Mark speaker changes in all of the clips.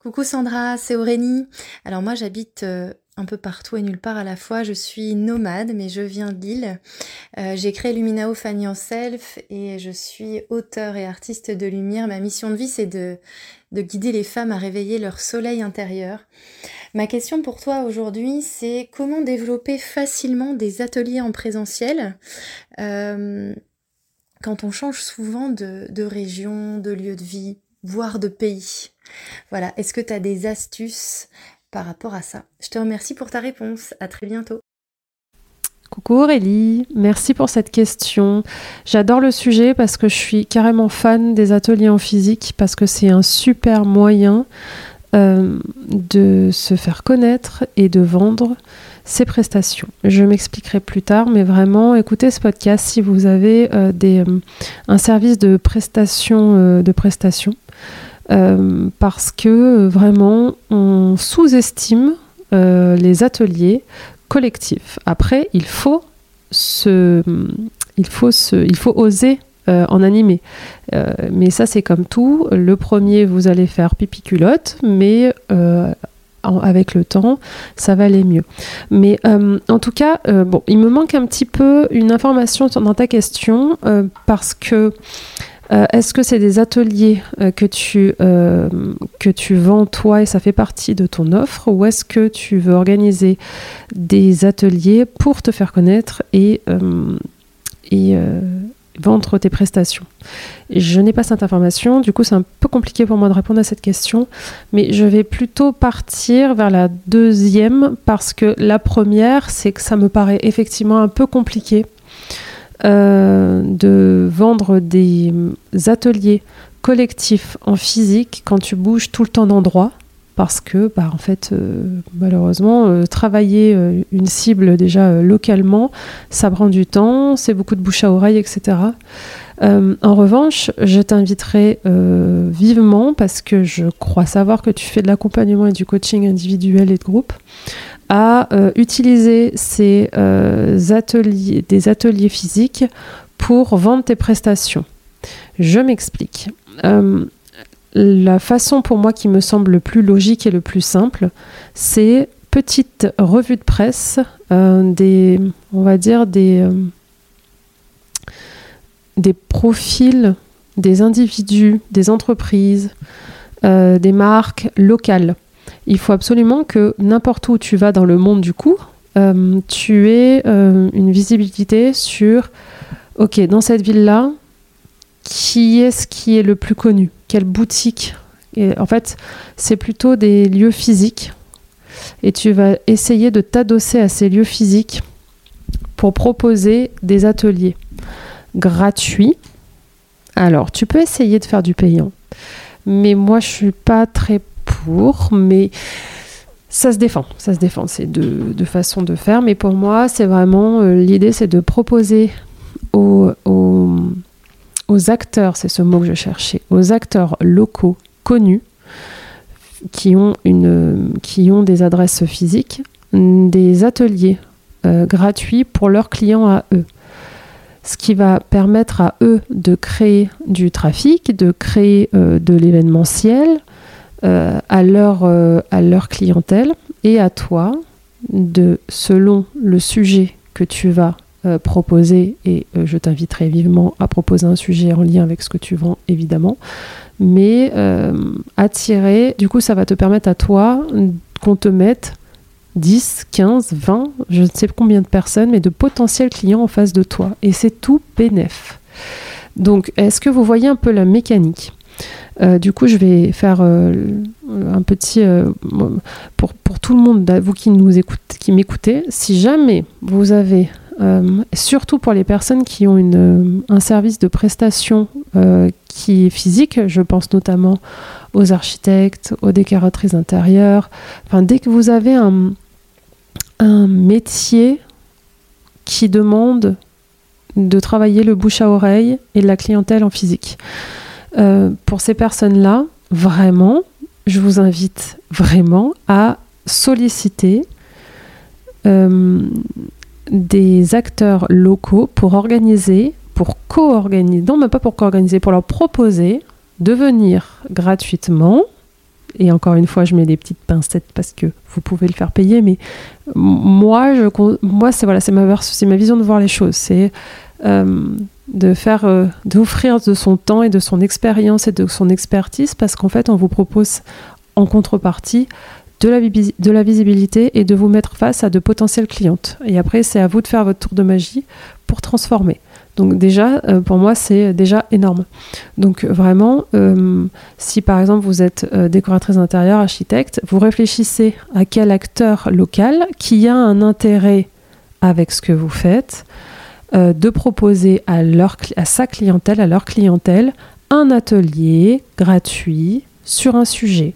Speaker 1: Coucou Sandra, c'est Aurélie. Alors moi j'habite euh, un peu partout et nulle part à la fois. Je suis nomade mais je viens de Lille. Euh, j'ai créé Luminao Fanny en Self et je suis auteur et artiste de lumière. Ma mission de vie c'est de, de guider les femmes à réveiller leur soleil intérieur. Ma question pour toi aujourd'hui c'est comment développer facilement des ateliers en présentiel? Euh, quand on change souvent de, région, de lieu de vie, voire de pays. Voilà, est-ce que tu as des astuces par rapport à ça? Je te remercie pour ta réponse. À très bientôt.
Speaker 2: Coucou Aurélie, merci pour cette question. J'adore le sujet parce que je suis carrément fan des ateliers en physique parce que c'est un super moyen euh, de se faire connaître et de vendre ses prestations. Je m'expliquerai plus tard, mais vraiment écoutez ce podcast si vous avez euh, euh, un service de prestation, de prestation euh, parce que vraiment on sous-estime euh, les ateliers collectifs. Après, il faut se, il faut se, il faut oser euh, en animer. mais ça, c'est comme tout. Le premier, vous allez faire pipi culotte, mais avec le temps, ça va aller mieux. Mais en tout cas, bon, il me manque un petit peu une information dans ta question parce que euh, est-ce que c'est des ateliers euh, que, tu, euh, que tu vends toi et ça fait partie de ton offre ou est-ce que tu veux organiser des ateliers pour te faire connaître et, et vendre tes prestations. Je n'ai pas cette information, du coup c'est un peu compliqué pour moi de répondre à cette question, mais je vais plutôt partir vers la deuxième parce que la première c'est que ça me paraît effectivement un peu compliqué euh, de vendre des ateliers collectifs en physique quand tu bouges tout le temps d'endroit parce que bah, en fait euh, malheureusement euh, travailler une cible déjà localement ça prend du temps c'est beaucoup de bouche à oreille etc en revanche je t'inviterai vivement parce que je crois savoir que tu fais de l'accompagnement et du coaching individuel et de groupe à euh, utiliser ces euh, ateliers, des ateliers physiques pour vendre tes prestations. Je m'explique. Euh, la façon pour moi qui me semble le plus logique et le plus simple, c'est petite revue de presse, des, on va dire des, des profils des individus, des entreprises, des marques locales. Il faut absolument que n'importe où tu vas dans le monde du coup, euh, tu aies euh, une visibilité sur, ok, dans cette ville-là, qui est-ce qui est le plus connu? Quelle boutique? En fait, c'est plutôt des lieux physiques. Et tu vas essayer de t'adosser à ces lieux physiques pour proposer des ateliers gratuits. Alors, tu peux essayer de faire du payant. Mais moi, je suis pas très pour, mais ça se défend, ça se défend. C'est deux, de façons de faire, mais pour moi, c'est vraiment euh, l'idée, c'est de proposer aux, acteurs, c'est ce mot que je cherchais, aux acteurs locaux connus qui ont, une, qui ont des adresses physiques, des ateliers euh, gratuits pour leurs clients à eux. Ce qui va permettre à eux de créer du trafic, de créer euh, de l'événementiel, euh, à, leur, à leur clientèle et à toi de, selon le sujet que tu vas proposer, et je t'inviterai vivement à proposer un sujet en lien avec ce que tu vends, évidemment, mais attirer, du coup, ça va te permettre à toi qu'on te mette 10, 15, 20, je ne sais combien de personnes, mais de potentiels clients en face de toi. Et c'est tout bénef. Donc, est-ce que vous voyez un peu la mécanique? Euh, du coup, je vais faire euh, un petit euh, pour, pour, tout le monde, vous qui nous écoutez, qui m'écoutez. Si jamais vous avez, surtout pour les personnes qui ont une, un service de prestation qui est physique, je pense notamment aux architectes, aux décoratrices intérieures. Enfin, dès que vous avez un, métier qui demande de travailler le bouche à oreille et la clientèle en physique. Euh, pour ces personnes-là, vraiment, je vous invite vraiment à solliciter euh, des acteurs locaux pour organiser, pour co-organiser, non, mais pas pour co-organiser, pour leur proposer de venir gratuitement et encore une fois, je mets des petites pincettes parce que vous pouvez le faire payer, mais moi, je, moi c'est voilà, c'est ma, c'est ma vision de voir les choses. C'est euh, de faire, euh, d'offrir de son temps et de son expérience et de son expertise parce qu'en fait, on vous propose en contrepartie de la, visibilité et de vous mettre face à de potentielles clientes. Et après, c'est à vous de faire votre tour de magie pour transformer. Donc déjà, euh, pour moi, c'est déjà énorme. Donc vraiment, euh, si par exemple vous êtes euh, décoratrice intérieure, architecte, vous réfléchissez à quel acteur local qui a un intérêt avec ce que vous faites, de proposer à sa clientèle, à leur clientèle, un atelier gratuit sur un sujet.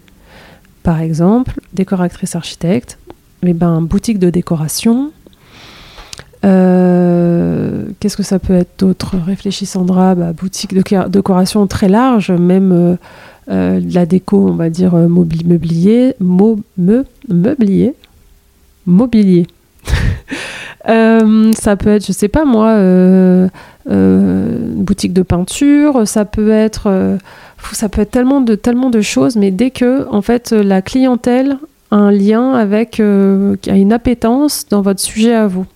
Speaker 2: Par exemple, décoratrice architecte, eh ben, boutique de décoration, euh, qu'est-ce que ça peut être d'autre? Réfléchis Sandra, bah, boutique de décoration très large, même euh, euh, la déco, on va dire mobilier, mo, me, meublier, mobilier. ça peut être, je sais pas moi, boutique de peinture, ça peut être, ça peut être tellement de, tellement de choses, mais dès que en fait la clientèle a un lien avec, a une appétence dans votre sujet à vous.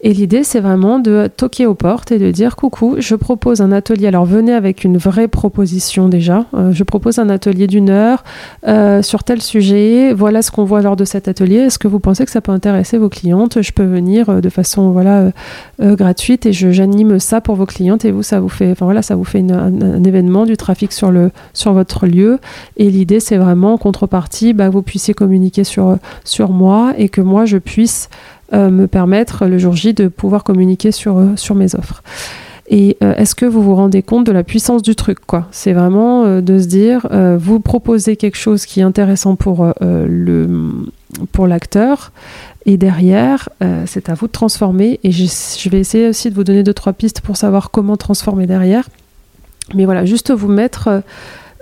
Speaker 2: Et l'idée, c'est vraiment de toquer aux portes et de dire coucou, je propose un atelier. Alors venez avec une vraie proposition déjà. Euh, je propose un atelier d'une heure euh, sur tel sujet. Voilà ce qu'on voit lors de cet atelier. Est-ce que vous pensez que ça peut intéresser vos clientes? Je peux venir euh, de façon voilà gratuite et j'anime ça pour vos clientes et vous, ça vous fait, enfin voilà, ça vous fait un, événement, du trafic sur le sur votre lieu. Et l'idée, c'est vraiment en contrepartie, bah, vous puissiez communiquer sur sur moi et que moi je puisse me permettre le jour J de pouvoir communiquer sur, euh, mes offres. Et euh, est-ce que vous vous rendez compte de la puissance du truc quoi? C'est vraiment de se dire, vous proposez quelque chose qui est intéressant pour l'acteur, et derrière, c'est à vous de transformer. Et je, je, vais essayer aussi de vous donner deux trois pistes pour savoir comment transformer derrière. Mais voilà, juste vous mettre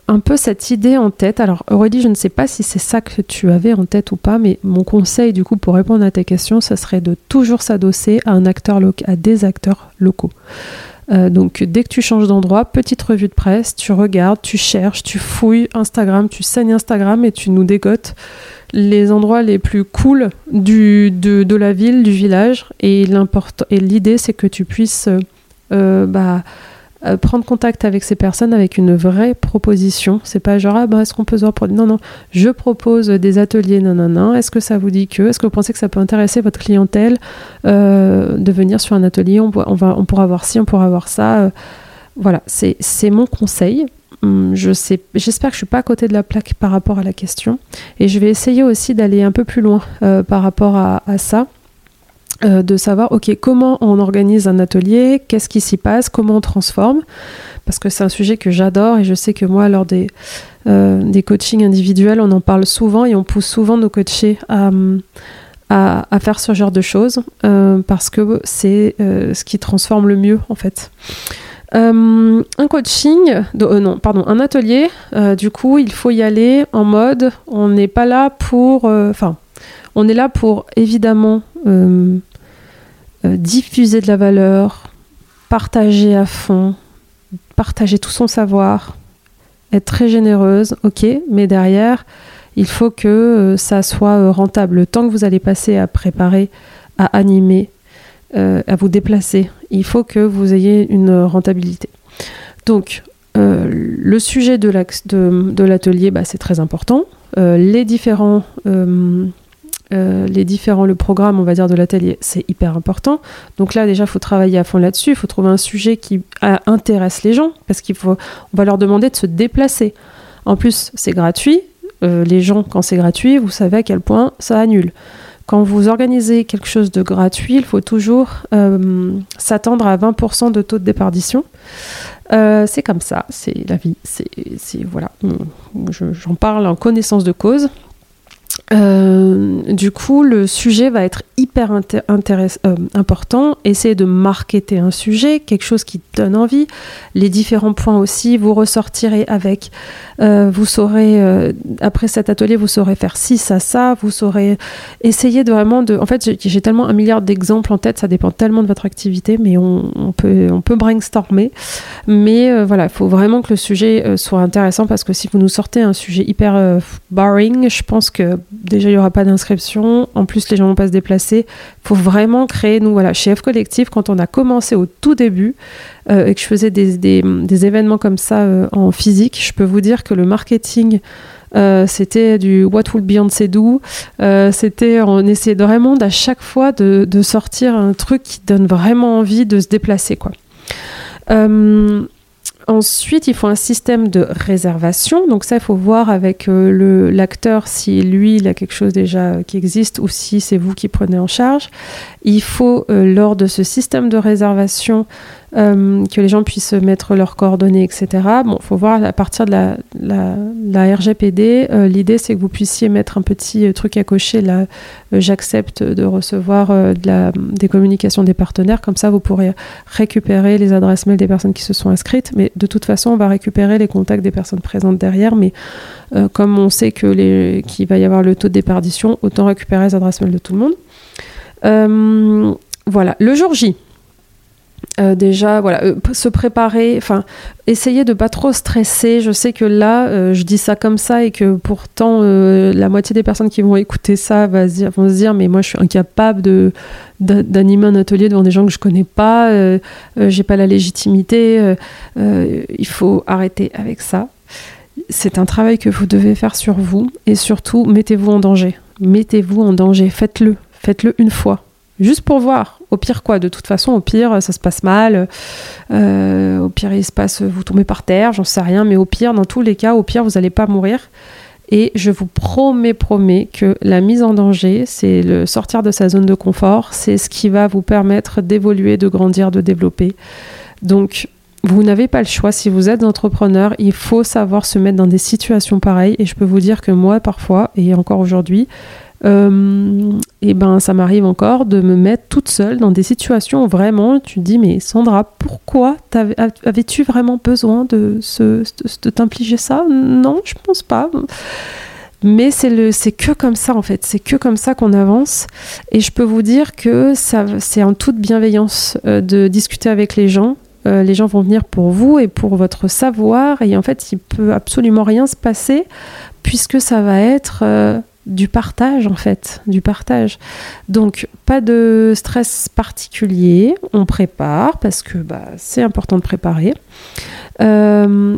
Speaker 2: un peu cette idée en tête. Alors, Aurélie, je ne sais pas si c'est ça que tu avais en tête ou pas, mais mon conseil, du coup, pour répondre à ta question, ce serait de toujours s'adosser à un acteur à des acteurs locaux. Euh, donc, dès que tu changes d'endroit, petite revue de presse, tu regardes, tu cherches, tu fouilles Instagram, tu saignes Instagram et tu nous dégotes les endroits les plus cool du, de, la ville, du village. Et l'idée, c'est que tu puisses euh, bah, euh, prendre contact avec ces personnes avec une vraie proposition. C'est pas genre, ah ben, est-ce qu'on peut se voir pour. Non, non, je propose des ateliers, non, non, non. Est-ce que ça vous dit que Est-ce que vous pensez que ça peut intéresser votre clientèle euh, de venir sur un atelier? On, on, va, on pourra voir ci, on pourra voir ça. Euh, voilà, c'est mon conseil. Hum, je sais, j'espère que je suis pas à côté de la plaque par rapport à la question, et je vais essayer aussi d'aller un peu plus loin par rapport à, à ça. Euh, de savoir, ok, comment on organise un atelier, qu'est-ce qui s'y passe, comment on transforme, parce que c'est un sujet que j'adore et je sais que moi, lors des, euh, coachings individuels, on en parle souvent et on pousse souvent nos coachés à, à, faire ce genre de choses, euh, parce que c'est ce qui transforme le mieux, en fait. un coaching, non, pardon, un atelier, du coup, il faut y aller en mode, on n'est pas là pour, enfin, on est là pour évidemment euh, euh, diffuser de la valeur, partager à fond, partager tout son savoir, être très généreuse, ok, mais derrière, il faut que euh, ça soit rentable. Le temps que vous allez passer à préparer, à animer, à vous déplacer. Il faut que vous ayez une rentabilité. Donc, le sujet de l'atelier, bah, c'est très important. les différents les différents, le programme, on va dire, de l'atelier, c'est hyper important. Donc là, déjà, il faut travailler à fond là-dessus. Il faut trouver un sujet qui intéresse les gens, parce qu'il faut, on va leur demander de se déplacer. En plus, c'est gratuit. Euh, les gens, quand c'est gratuit, vous savez à quel point ça annule. Quand vous organisez quelque chose de gratuit, il faut toujours euh, s'attendre à 20% de taux de déperdition. c'est comme ça, c'est la vie. C'est voilà, j'en parle en connaissance de cause. Euh, du coup, le sujet va être hyper euh, important. Essayez de marketer un sujet, quelque chose qui donne envie. Les différents points aussi, vous ressortirez avec. Euh, vous saurez, après cet atelier, vous saurez faire ci, ça, ça. Vous saurez essayer de vraiment de. En fait, j'ai tellement un milliard d'exemples en tête, ça dépend tellement de votre activité, mais on, peut, on peut brainstormer. Mais voilà, il faut vraiment que le sujet soit intéressant parce que si vous nous sortez un sujet hyper boring, je pense que déjà il n'y aura pas d'inscription, en plus les gens vont pas se déplacer. Il faut vraiment créer, nous voilà, chez F Collectif, quand on a commencé au tout début euh, et que je faisais des, événements comme ça euh, en physique, je peux vous dire que le marketing, euh, c'était du What Will Beyoncé Do? c'était, on essayait vraiment à chaque fois de, de, sortir un truc qui donne vraiment envie de se déplacer, quoi. Ensuite, il faut un système de réservation. Donc ça, il faut voir avec euh, l'acteur si lui, il a quelque chose déjà qui existe ou si c'est vous qui prenez en charge. Il faut, euh, lors de ce système de réservation, euh, que les gens puissent mettre leurs coordonnées, etc. Bon, faut voir à partir de la, RGPD, euh, l'idée c'est que vous puissiez mettre un petit truc à cocher là, j'accepte de recevoir des communications des partenaires, comme ça vous pourrez récupérer les adresses mail des personnes qui se sont inscrites, mais de toute façon on va récupérer les contacts des personnes présentes derrière, mais comme on sait que qu'il va y avoir le taux de déperdition, autant récupérer les adresses mail de tout le monde. Euh, voilà, le jour J. Euh, déjà, voilà, euh, se préparer, enfin, essayer de pas trop stresser. Je sais que là, je dis ça comme ça et que pourtant, la moitié des personnes qui vont écouter ça vont se dire, mais moi, je suis incapable de d'animer un atelier devant des gens que je connais pas. J'ai pas la légitimité. il faut arrêter avec ça. C'est un travail que vous devez faire sur vous et surtout, mettez-vous en danger. Mettez-vous en danger. Faites-le Faites-le une fois, juste pour voir. Au pire quoi, de toute façon, au pire ça se passe mal, euh, au pire il se passe, vous tombez par terre, j'en sais rien, mais au pire, dans tous les cas, au pire vous n'allez pas mourir. Et je vous promets, promets que la mise en danger, c'est le sortir de sa zone de confort, c'est ce qui va vous permettre d'évoluer, de grandir, de développer. Donc, vous n'avez pas le choix. Si vous êtes entrepreneur, il faut savoir se mettre dans des situations pareilles. Et je peux vous dire que moi, parfois, et encore aujourd'hui, euh, et ben ça m'arrive encore de me mettre toute seule dans des situations où vraiment tu te dis mais Sandra pourquoi avais-tu vraiment besoin de, se, de, ça? Non, je pense pas. Mais c'est le, c'est que comme ça en fait, c'est que comme ça qu'on avance. Et je peux vous dire que ça, c'est en toute bienveillance euh, de discuter avec les gens. Euh, les gens vont venir pour vous et pour votre savoir. Et en fait, il peut absolument rien se passer puisque ça va être du partage en fait, du partage. Donc pas de stress particulier, on prépare parce que bah, c'est important de préparer. Euh,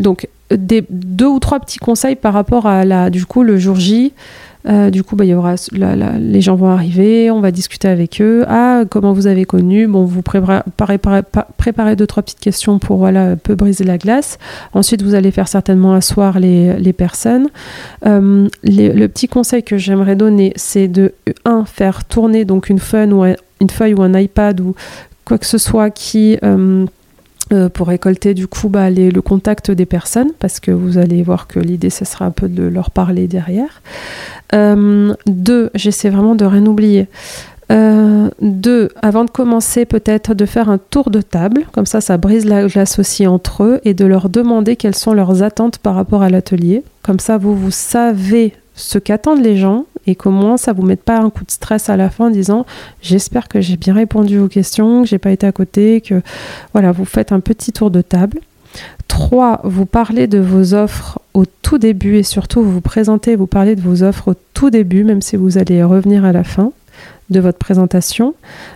Speaker 2: donc des, deux ou trois petits conseils par rapport à la, du coup le jour J. Euh, du coup, bah, les gens vont arriver, on va discuter avec eux. Ah, comment vous avez connu? Bon, vous préparez, préparez, deux, trois petites questions pour voilà, un peu briser la glace. Ensuite, vous allez faire certainement asseoir les, personnes. Euh, le petit conseil que j'aimerais donner, c'est de, un, faire tourner donc une feuille ou un, une feuille ou un iPad ou quoi que ce soit qui... Euh, euh, pour récolter du coup bah, le contact des personnes parce que vous allez voir que l'idée ce sera un peu de leur parler derrière. Euh, deux, j'essaie vraiment de rien oublier. Euh, deux, avant de commencer peut-être de faire un tour de table, comme ça ça brise la glace aussi entre eux et de leur demander quelles sont leurs attentes par rapport à l'atelier. Comme ça vous vous savez ce qu'attendent les gens et qu'au moins ça vous mette pas un coup de stress à la fin en disant j'espère que j'ai bien répondu aux questions, que j'ai pas été à côté, que voilà, vous faites un petit tour de table. Trois, vous parlez de vos offres au tout début et surtout vous vous présentez, vous parlez de vos offres au tout début, même si vous allez revenir à la fin. De votre présentation.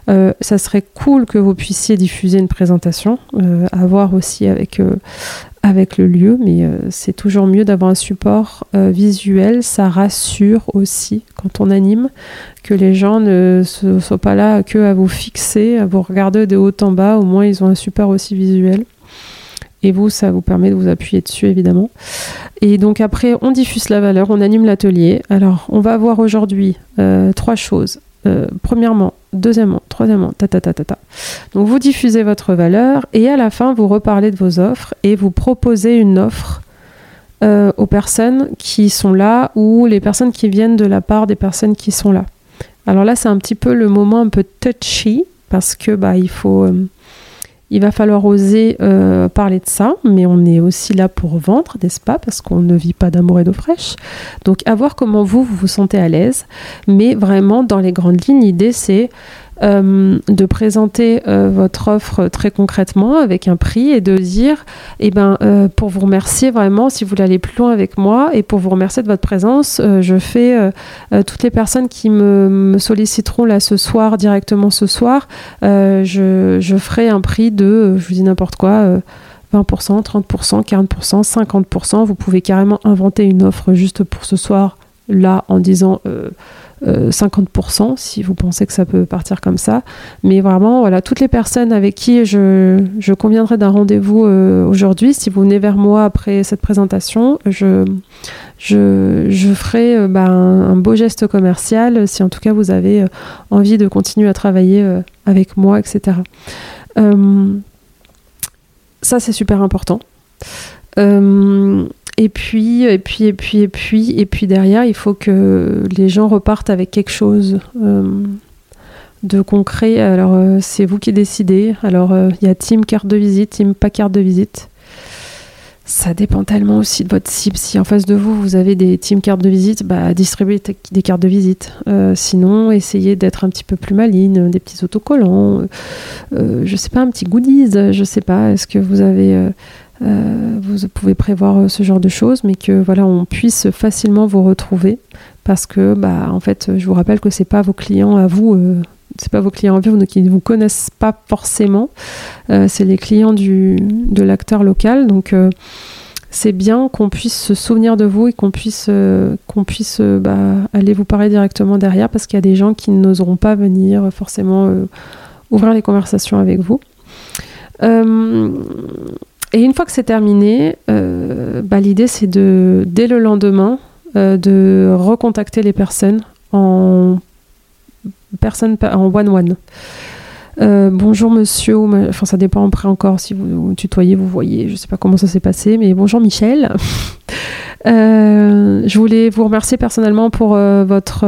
Speaker 2: Euh, ça serait cool que vous puissiez diffuser une présentation, euh, à voir aussi avec, euh, avec le lieu, mais c'est toujours mieux d'avoir un support visuel. Ça rassure aussi quand on anime que les gens ne soient pas là que à vous fixer, à vous regarder de haut en bas. Au moins, ils ont un support aussi visuel. Et vous, ça vous permet de vous appuyer dessus, évidemment. Et donc après, on diffuse la valeur, on anime l'atelier. Alors, on va voir aujourd'hui trois choses. Euh, premièrement, deuxièmement, troisièmement, ta, ta ta ta ta Donc vous diffusez votre valeur et à la fin vous reparlez de vos offres et vous proposez une offre euh, aux personnes qui sont là ou les personnes qui viennent de la part des personnes qui sont là. Alors là c'est un petit peu le moment un peu touchy parce que bah il faut euh, il va falloir oser euh, parler de ça, mais on est aussi là pour vendre, n'est-ce pas Parce qu'on ne vit pas d'amour et d'eau fraîche. Donc, à voir comment vous, vous vous sentez à l'aise. Mais vraiment, dans les grandes lignes, l'idée, c'est euh, de présenter euh, votre offre très concrètement avec un prix et de dire, eh ben, euh, pour vous remercier vraiment, si vous voulez aller plus loin avec moi et pour vous remercier de votre présence, je fais toutes les personnes qui me, solliciteront là ce soir, directement ce soir, je, je, ferai un prix de, je vous dis n'importe quoi. 20%, 30%, 40%, 50%. Vous pouvez carrément inventer une offre juste pour ce soir, là, en disant 50% euh, si vous pensez que ça peut partir comme ça. Mais vraiment, voilà, toutes les personnes avec qui je, conviendrai d'un rendez-vous euh, aujourd'hui, si vous venez vers moi après cette présentation, je ferai euh, bah, un, beau geste commercial si en tout cas vous avez envie de continuer à travailler avec moi, etc. ça, c'est super important. Et puis, et puis, et puis, et puis, et puis derrière, il faut que les gens repartent avec quelque chose euh, de concret. Alors, euh, c'est vous qui décidez. Alors, euh, il y a team carte de visite, team pas carte de visite. Ça dépend tellement aussi de votre cible. Si en face de vous, vous avez des team cartes de visite, bah, distribuez des cartes de visite. sinon, essayez d'être un petit peu plus maligne, des petits autocollants, je sais pas, un petit goodies, je sais pas. Est-ce que vous avez euh, vous pouvez prévoir euh, ce genre de choses, mais que voilà, on puisse facilement vous retrouver. Parce que, bah, en fait, je vous rappelle que c'est pas vos clients à vous, euh, c'est pas vos clients à vous qui ne vous connaissent pas forcément, c'est les clients du, de l'acteur local, donc c'est bien qu'on puisse se souvenir de vous et qu'on puisse, qu'on puisse bah, aller vous parler directement derrière parce qu'il y a des gens qui n'oseront pas venir forcément ouvrir les conversations avec vous. Et une fois que c'est terminé, euh, bah, l'idée c'est de, dès le lendemain, euh, de recontacter les personnes en personne en one-one. Euh, bonjour monsieur, enfin ça dépend après encore si vous, vous tutoyez, vous voyez, je sais pas comment ça s'est passé, mais bonjour Michel. je voulais vous remercier personnellement pour votre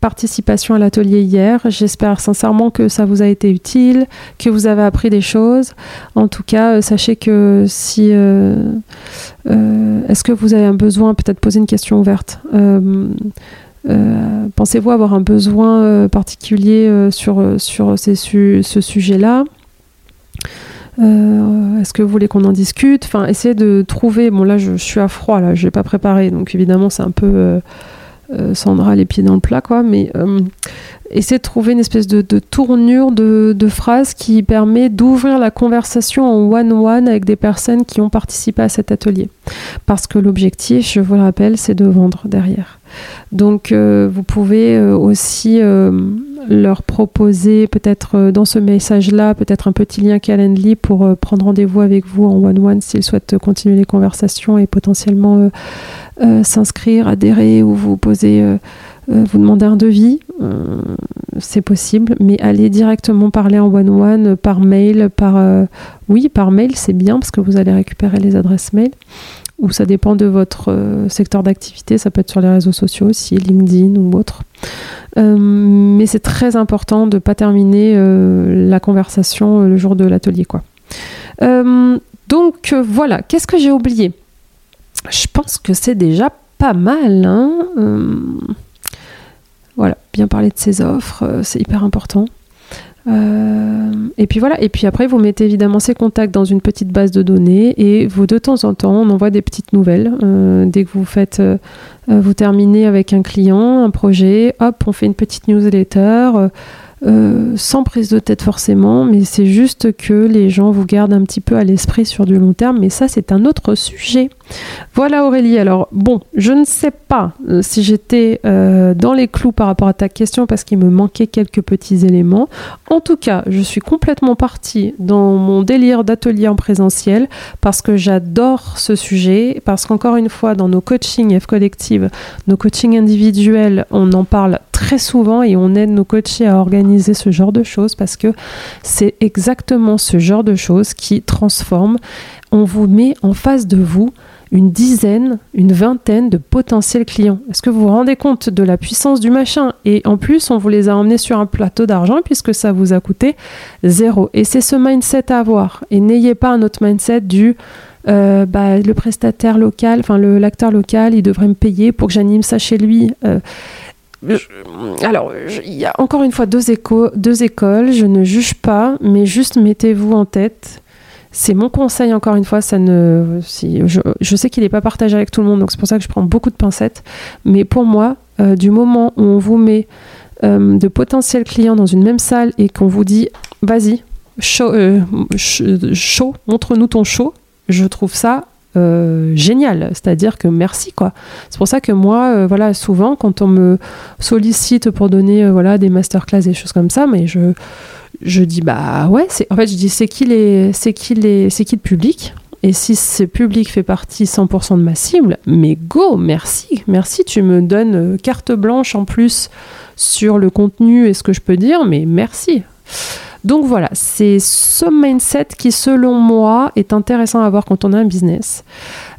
Speaker 2: participation à l'atelier hier. J'espère sincèrement que ça vous a été utile, que vous avez appris des choses. En tout cas, euh, sachez que si... Euh, euh, est-ce que vous avez un besoin, peut-être poser une question ouverte Pensez-vous avoir un besoin particulier sur, sur ce sujet-là? Est-ce que vous voulez qu'on en discute? Enfin, essayez de trouver. Bon, là, je, suis à froid, là, je n'ai pas préparé, donc évidemment, c'est un peu Sandra les pieds dans le plat, quoi. Mais euh, essayer de trouver une espèce de, tournure de, de, phrase qui permet d'ouvrir la conversation en one-one avec des personnes qui ont participé à cet atelier. Parce que l'objectif, je vous le rappelle, c'est de vendre derrière. Donc euh, vous pouvez aussi leur proposer peut-être dans ce message-là, peut-être un petit lien Calendly pour prendre rendez-vous avec vous en one-one s'ils souhaitent continuer les conversations et potentiellement euh, s'inscrire, adhérer ou vous poser, euh, euh, vous demander un devis, c'est possible, mais aller directement parler en one-one, par mail, par... oui, par mail, c'est bien parce que vous allez récupérer les adresses mail ou ça dépend de votre secteur d'activité, ça peut être sur les réseaux sociaux aussi, LinkedIn ou autre. mais c'est très important de ne pas terminer la conversation le jour de l'atelier. donc voilà, qu'est-ce que j'ai oublié? Je pense que c'est déjà pas mal. Hein. Euh, voilà, bien parler de ses offres, euh, c'est hyper important. Euh, et puis voilà, et puis après vous mettez évidemment ces contacts dans une petite base de données et vous de temps en temps on envoie des petites nouvelles. Euh, dès que vous faites, euh, vous terminez avec un client, un projet, hop, on fait une petite newsletter. Sans prise de tête forcément, mais c'est juste que les gens vous gardent un petit peu à l'esprit sur du long terme, mais ça c'est un autre sujet. Voilà Aurélie, alors bon, je ne sais pas euh, si j'étais euh, dans les clous par rapport à ta question parce qu'il me manquait quelques petits éléments. En tout cas, je suis complètement partie dans mon délire d'atelier en présentiel parce que j'adore ce sujet, parce qu'encore une fois, dans nos coachings F Collective, nos coachings individuels, on en parle très souvent et on aide nos coachés à organiser ce genre de choses parce que c'est exactement ce genre de choses qui transforme. On vous met en face de vous une dizaine, une vingtaine de potentiels clients. Est-ce que vous vous rendez compte de la puissance du machin? Et en plus, on vous les a emmenés sur un plateau d'argent puisque ça vous a coûté zéro. Et c'est ce mindset à avoir. Et n'ayez pas un autre mindset du euh, bah, le prestataire local, enfin l'acteur local, il devrait me payer pour que j'anime ça chez lui. Euh, alors, il y a encore une fois deux écoles, je ne juge pas, mais juste mettez-vous en tête. C'est mon conseil, encore une fois, ça ne, si, je, sais qu'il n'est pas partagé avec tout le monde, donc c'est pour ça que je prends beaucoup de pincettes. Mais pour moi, euh, du moment où on vous met euh, de potentiels clients dans une même salle et qu'on vous dit, vas-y, show, euh, show montre-nous ton show, je trouve ça euh, génial. C'est-à-dire que merci quoi. C'est pour ça que moi, voilà, souvent quand on me sollicite pour donner voilà des masterclass et choses comme ça, mais je je dis bah ouais, c'est en fait je dis c'est qui les c'est qui les c'est qui le public? Et si ce public fait partie 100% de ma cible, mais go, merci, merci, tu me donnes carte blanche en plus sur le contenu et ce que je peux dire, mais merci. Donc voilà, c'est ce mindset qui, selon moi, est intéressant à avoir quand on a un business.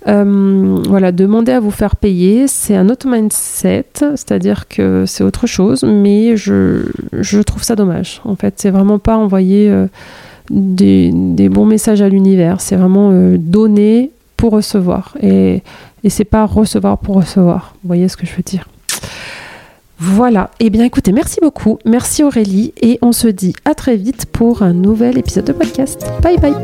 Speaker 2: Euh, voilà, demander à vous faire payer, c'est un autre mindset, c'est-à-dire que c'est autre chose, mais je, trouve ça dommage. En fait, c'est vraiment pas envoyer euh, des, bons messages à l'univers, c'est vraiment euh, donner pour recevoir. Et, et c'est pas recevoir pour recevoir. Vous voyez ce que je veux dire? Voilà. Eh bien, écoutez, merci beaucoup. Merci Aurélie. Et on se dit à très vite pour un nouvel épisode de podcast. Bye bye.